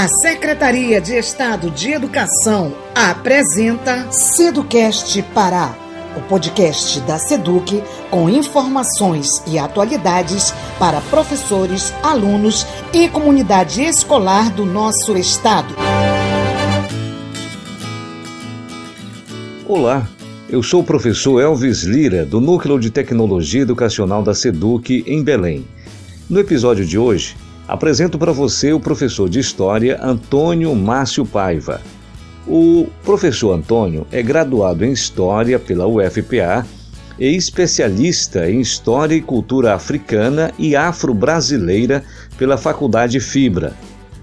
A Secretaria de Estado de Educação apresenta Seducast Pará, o podcast da Seduc com informações e atualidades para professores, alunos e comunidade escolar do nosso estado. Olá, eu sou o professor Elvis Lira, do Núcleo de Tecnologia Educacional da SEDUC, em Belém. No episódio de hoje, apresento para você o professor de História Antônio Márcio Paiva. O professor Antônio é graduado em História pela UFPA e especialista em História e Cultura Africana e Afro-Brasileira pela Faculdade Fibra.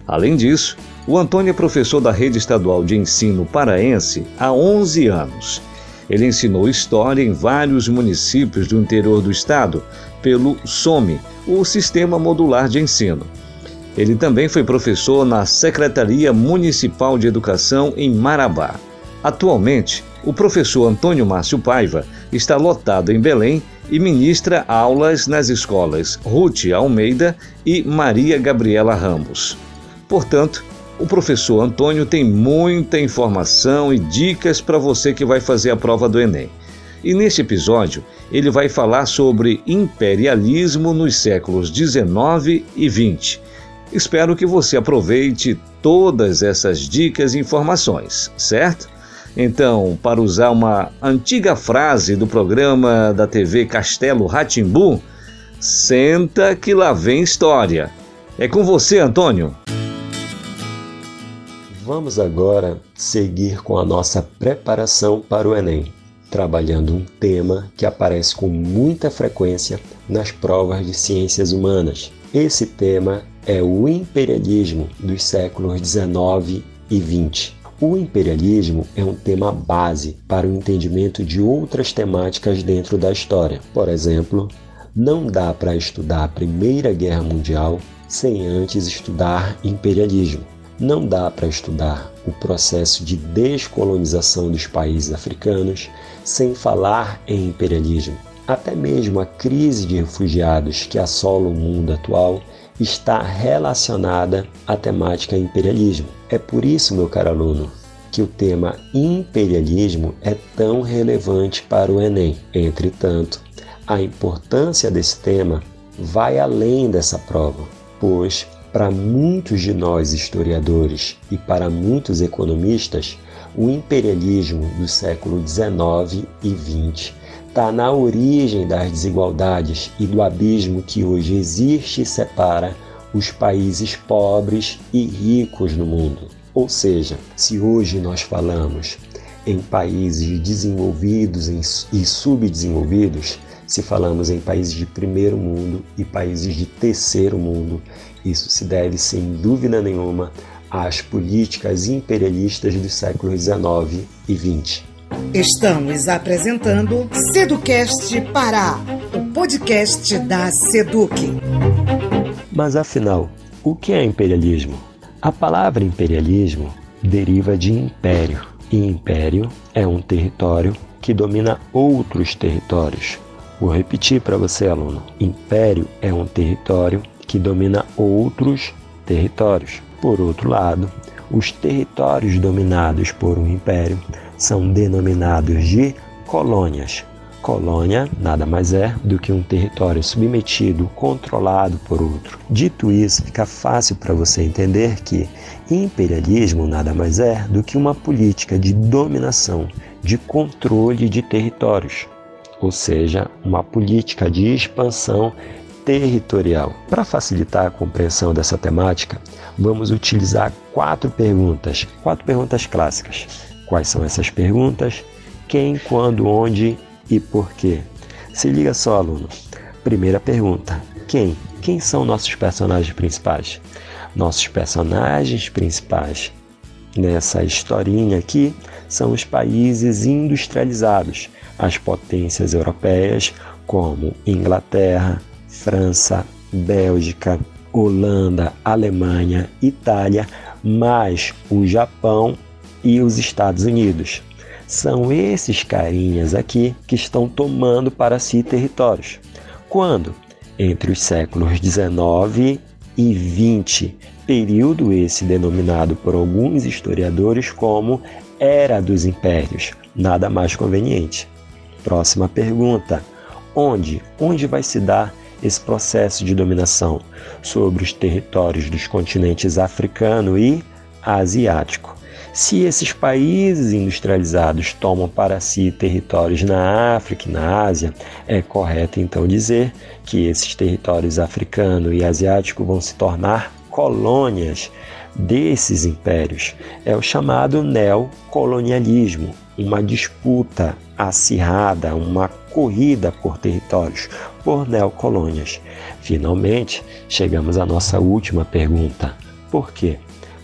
Além disso, o Antônio é professor da Rede Estadual de Ensino Paraense há 11 anos ele ensinou história em vários municípios do interior do estado pelo SOME, o Sistema Modular de Ensino. Ele também foi professor na Secretaria Municipal de Educação em Marabá. Atualmente, o professor Antônio Márcio Paiva está lotado em Belém e ministra aulas nas escolas Ruth Almeida e Maria Gabriela Ramos. Portanto, o professor Antônio tem muita informação e dicas para você que vai fazer a prova do Enem. E neste episódio, ele vai falar sobre imperialismo nos séculos 19 e 20. Espero que você aproveite todas essas dicas e informações, certo? Então, para usar uma antiga frase do programa da TV Castelo Ratimbu, senta que lá vem história. É com você, Antônio. Vamos agora seguir com a nossa preparação para o Enem, trabalhando um tema que aparece com muita frequência nas provas de ciências humanas. Esse tema é o imperialismo dos séculos 19 e 20. O imperialismo é um tema base para o entendimento de outras temáticas dentro da história. Por exemplo, não dá para estudar a Primeira Guerra Mundial sem antes estudar imperialismo. Não dá para estudar o processo de descolonização dos países africanos sem falar em imperialismo. Até mesmo a crise de refugiados que assola o mundo atual está relacionada à temática imperialismo. É por isso, meu caro aluno, que o tema imperialismo é tão relevante para o Enem. Entretanto, a importância desse tema vai além dessa prova, pois para muitos de nós historiadores e para muitos economistas, o imperialismo do século XIX e XX está na origem das desigualdades e do abismo que hoje existe e separa os países pobres e ricos no mundo. Ou seja, se hoje nós falamos em países desenvolvidos e subdesenvolvidos, se falamos em países de primeiro mundo e países de terceiro mundo, isso se deve, sem dúvida nenhuma, às políticas imperialistas dos séculos XIX e XX. Estamos apresentando Seducast Pará, o podcast da Seduc. Mas afinal, o que é imperialismo? A palavra imperialismo deriva de império, e império é um território que domina outros territórios. Vou repetir para você, aluno: império é um território que domina outros territórios. Por outro lado, os territórios dominados por um império são denominados de colônias. Colônia nada mais é do que um território submetido, controlado por outro. Dito isso, fica fácil para você entender que imperialismo nada mais é do que uma política de dominação, de controle de territórios, ou seja, uma política de expansão territorial. Para facilitar a compreensão dessa temática, vamos utilizar quatro perguntas, quatro perguntas clássicas. Quais são essas perguntas? Quem, quando, onde e por quê? Se liga só, aluno. Primeira pergunta: quem? Quem são nossos personagens principais? Nossos personagens principais nessa historinha aqui são os países industrializados, as potências europeias como Inglaterra, França, Bélgica, Holanda, Alemanha, Itália, mais o Japão e os Estados Unidos. São esses carinhas aqui que estão tomando para si territórios. Quando? Entre os séculos 19 e 20, período esse denominado por alguns historiadores como Era dos Impérios. Nada mais conveniente. Próxima pergunta: onde? Onde vai se dar esse processo de dominação sobre os territórios dos continentes africano e asiático? Se esses países industrializados tomam para si territórios na África e na Ásia, é correto então dizer que esses territórios africano e asiático vão se tornar colônias desses impérios. É o chamado neocolonialismo, uma disputa acirrada, uma corrida por territórios, por neocolônias. Finalmente, chegamos à nossa última pergunta: por quê?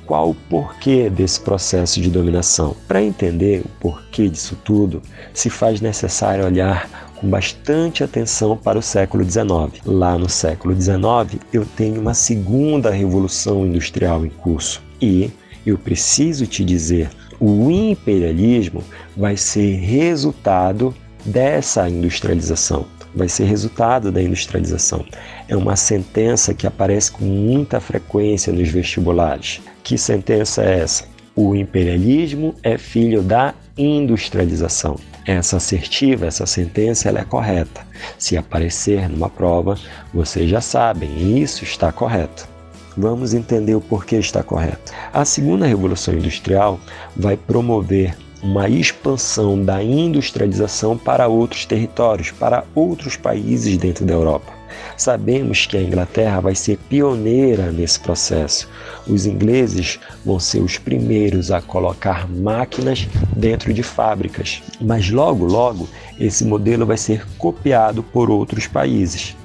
Qual o porquê desse processo de dominação? Para entender o porquê disso tudo, se faz necessário olhar com bastante atenção para o século XIX. Lá no século XIX, eu tenho uma segunda revolução industrial em curso e eu preciso te dizer, o imperialismo vai ser resultado dessa industrialização. Vai ser resultado da industrialização. É uma sentença que aparece com muita frequência nos vestibulares. Que sentença é essa? O imperialismo é filho da industrialização. Essa assertiva, essa sentença, ela é correta. Se aparecer numa prova, vocês já sabem, isso está correto. Vamos entender o porquê está correto. A segunda revolução industrial vai promover uma expansão da industrialização para outros territórios, para outros países dentro da Europa. Sabemos que a Inglaterra vai ser pioneira nesse processo. Os ingleses vão ser os primeiros a colocar máquinas dentro de fábricas, mas logo, logo, esse modelo vai ser copiado por outros países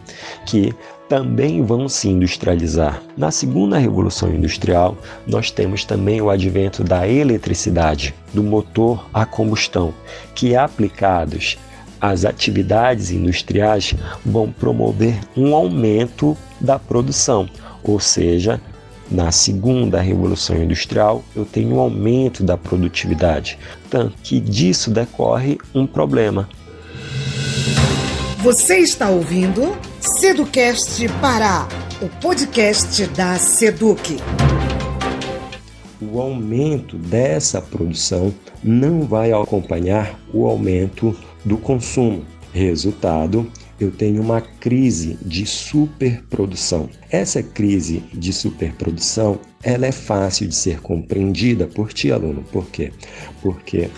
que também vão se industrializar. Na segunda revolução industrial, nós temos também o advento da eletricidade, do motor a combustão, que aplicados às atividades industriais vão promover um aumento da produção, ou seja, na segunda revolução industrial, eu tenho um aumento da produtividade, tanto que disso decorre um problema. Você está ouvindo Seducast Pará, o podcast da Seduc. O aumento dessa produção não vai acompanhar o aumento do consumo. Resultado, eu tenho uma crise de superprodução. Essa crise de superprodução, ela é fácil de ser compreendida por ti, aluno. Por quê? Porque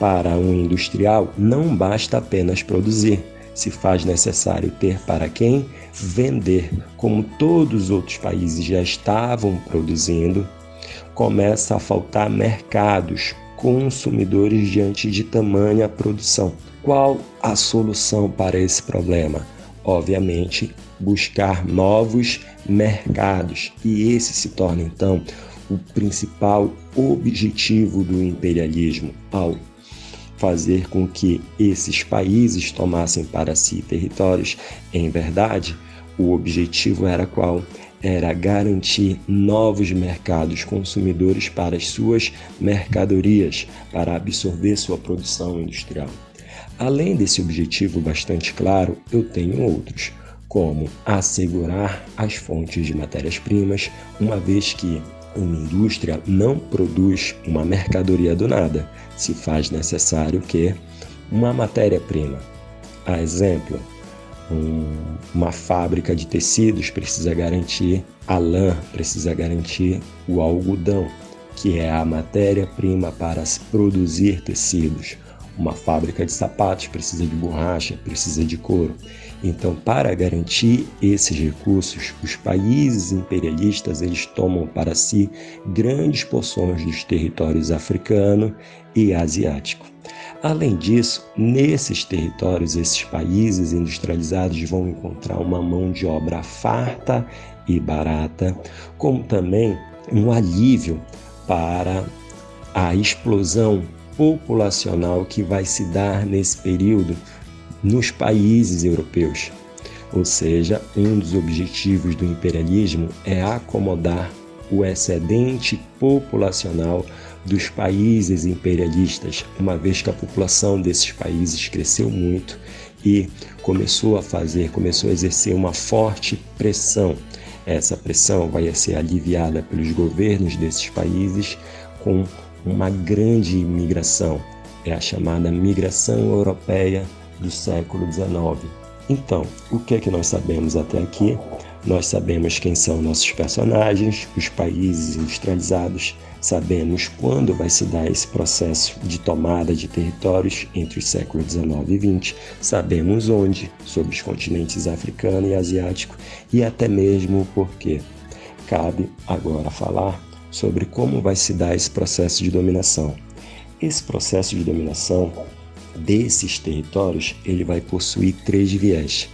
para um industrial não basta apenas produzir se faz necessário ter para quem vender, como todos os outros países já estavam produzindo, começa a faltar mercados, consumidores diante de tamanha produção. Qual a solução para esse problema? Obviamente, buscar novos mercados, e esse se torna então o principal objetivo do imperialismo ao fazer com que esses países tomassem para si territórios, em verdade, o objetivo era qual? Era garantir novos mercados consumidores para as suas mercadorias, para absorver sua produção industrial. Além desse objetivo bastante claro, eu tenho outros, como assegurar as fontes de matérias-primas, uma vez que uma indústria não produz uma mercadoria do nada, se faz necessário que uma matéria-prima. A exemplo, uma fábrica de tecidos precisa garantir a lã, precisa garantir o algodão, que é a matéria-prima para produzir tecidos. Uma fábrica de sapatos precisa de borracha, precisa de couro. Então, para garantir esses recursos, os países imperialistas eles tomam para si grandes porções dos territórios africano e asiático. Além disso, nesses territórios, esses países industrializados vão encontrar uma mão de obra farta e barata, como também um alívio para a explosão populacional que vai se dar nesse período nos países europeus. Ou seja, um dos objetivos do imperialismo é acomodar o excedente populacional dos países imperialistas, uma vez que a população desses países cresceu muito e começou a fazer, começou a exercer uma forte pressão Essa pressão vai ser aliviada pelos governos desses países com uma grande imigração. É a chamada migração europeia do século XIX. Então, o que é que nós sabemos até aqui? Nós sabemos quem são nossos personagens, os países industrializados, sabemos quando vai se dar esse processo de tomada de territórios entre os séculos 19 e 20, sabemos onde, sobre os continentes africano e asiático e até mesmo o porquê. Cabe agora falar sobre como vai se dar esse processo de dominação. Esse processo de dominação desses territórios, ele vai possuir três viés.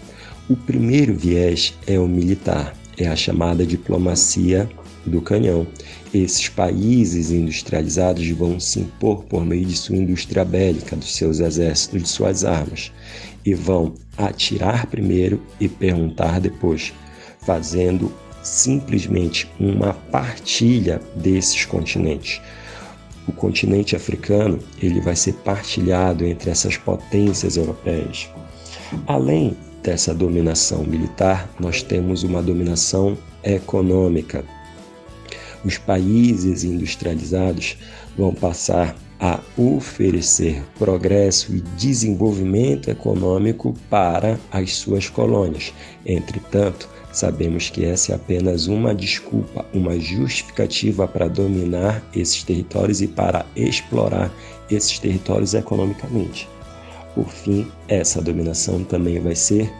O primeiro viés é o militar, é a chamada diplomacia do canhão. Esses países industrializados vão se impor por meio de sua indústria bélica, dos seus exércitos, de suas armas, e vão atirar primeiro e perguntar depois, fazendo simplesmente uma partilha desses continentes. O continente africano ele vai ser partilhado entre essas potências europeias. Além dessa dominação militar, nós temos uma dominação econômica. Os países industrializados vão passar a oferecer progresso e desenvolvimento econômico para as suas colônias. Entretanto, sabemos que essa é apenas uma desculpa, uma justificativa para dominar esses territórios e para explorar esses territórios economicamente. Por fim, essa dominação também vai ser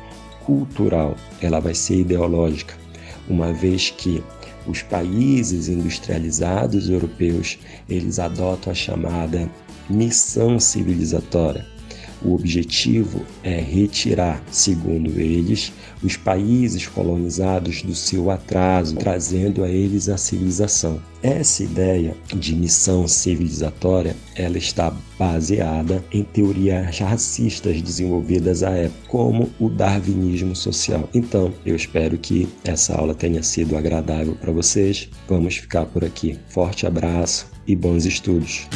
cultural, ela vai ser ideológica, uma vez que os países industrializados europeus, eles adotam a chamada missão civilizatória, o objetivo é retirar, segundo eles, os países colonizados do seu atraso, trazendo a eles a civilização. Essa ideia de missão civilizatória, ela está baseada em teorias racistas desenvolvidas à época, como o darwinismo social. Então, eu espero que essa aula tenha sido agradável para vocês. Vamos ficar por aqui. Forte abraço e bons estudos.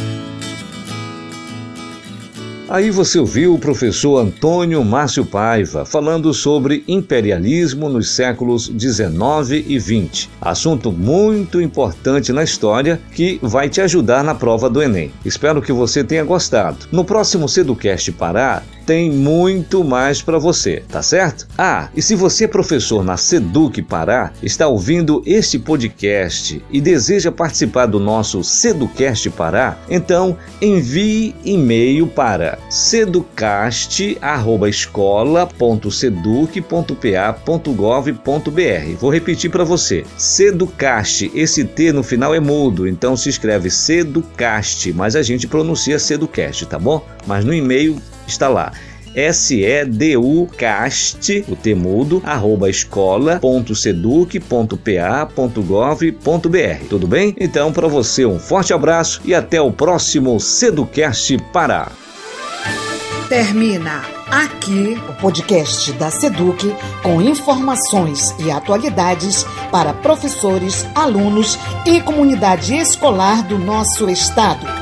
Aí você ouviu o professor Antônio Márcio Paiva falando sobre imperialismo nos séculos 19 e 20. Assunto muito importante na história que vai te ajudar na prova do Enem. Espero que você tenha gostado. No próximo Seducast Pará, tem muito mais para você, tá certo? Ah, e se você é professor na Seduc Pará, está ouvindo este podcast e deseja participar do nosso Seducast Pará, então envie e-mail para seducast@escola.seduc.pa.gov.br. Vou repetir para você. Seducast, esse T no final é mudo, então se escreve Seducast, mas a gente pronuncia Seducast, tá bom? Mas no e-mail está lá seducast, o temudo, arroba escola.seduc.pa.gov.br. Tudo bem? Então, para você, um forte abraço e até o próximo Seducast Pará. Termina aqui o podcast da Seduc com informações e atualidades para professores, alunos e comunidade escolar do nosso estado.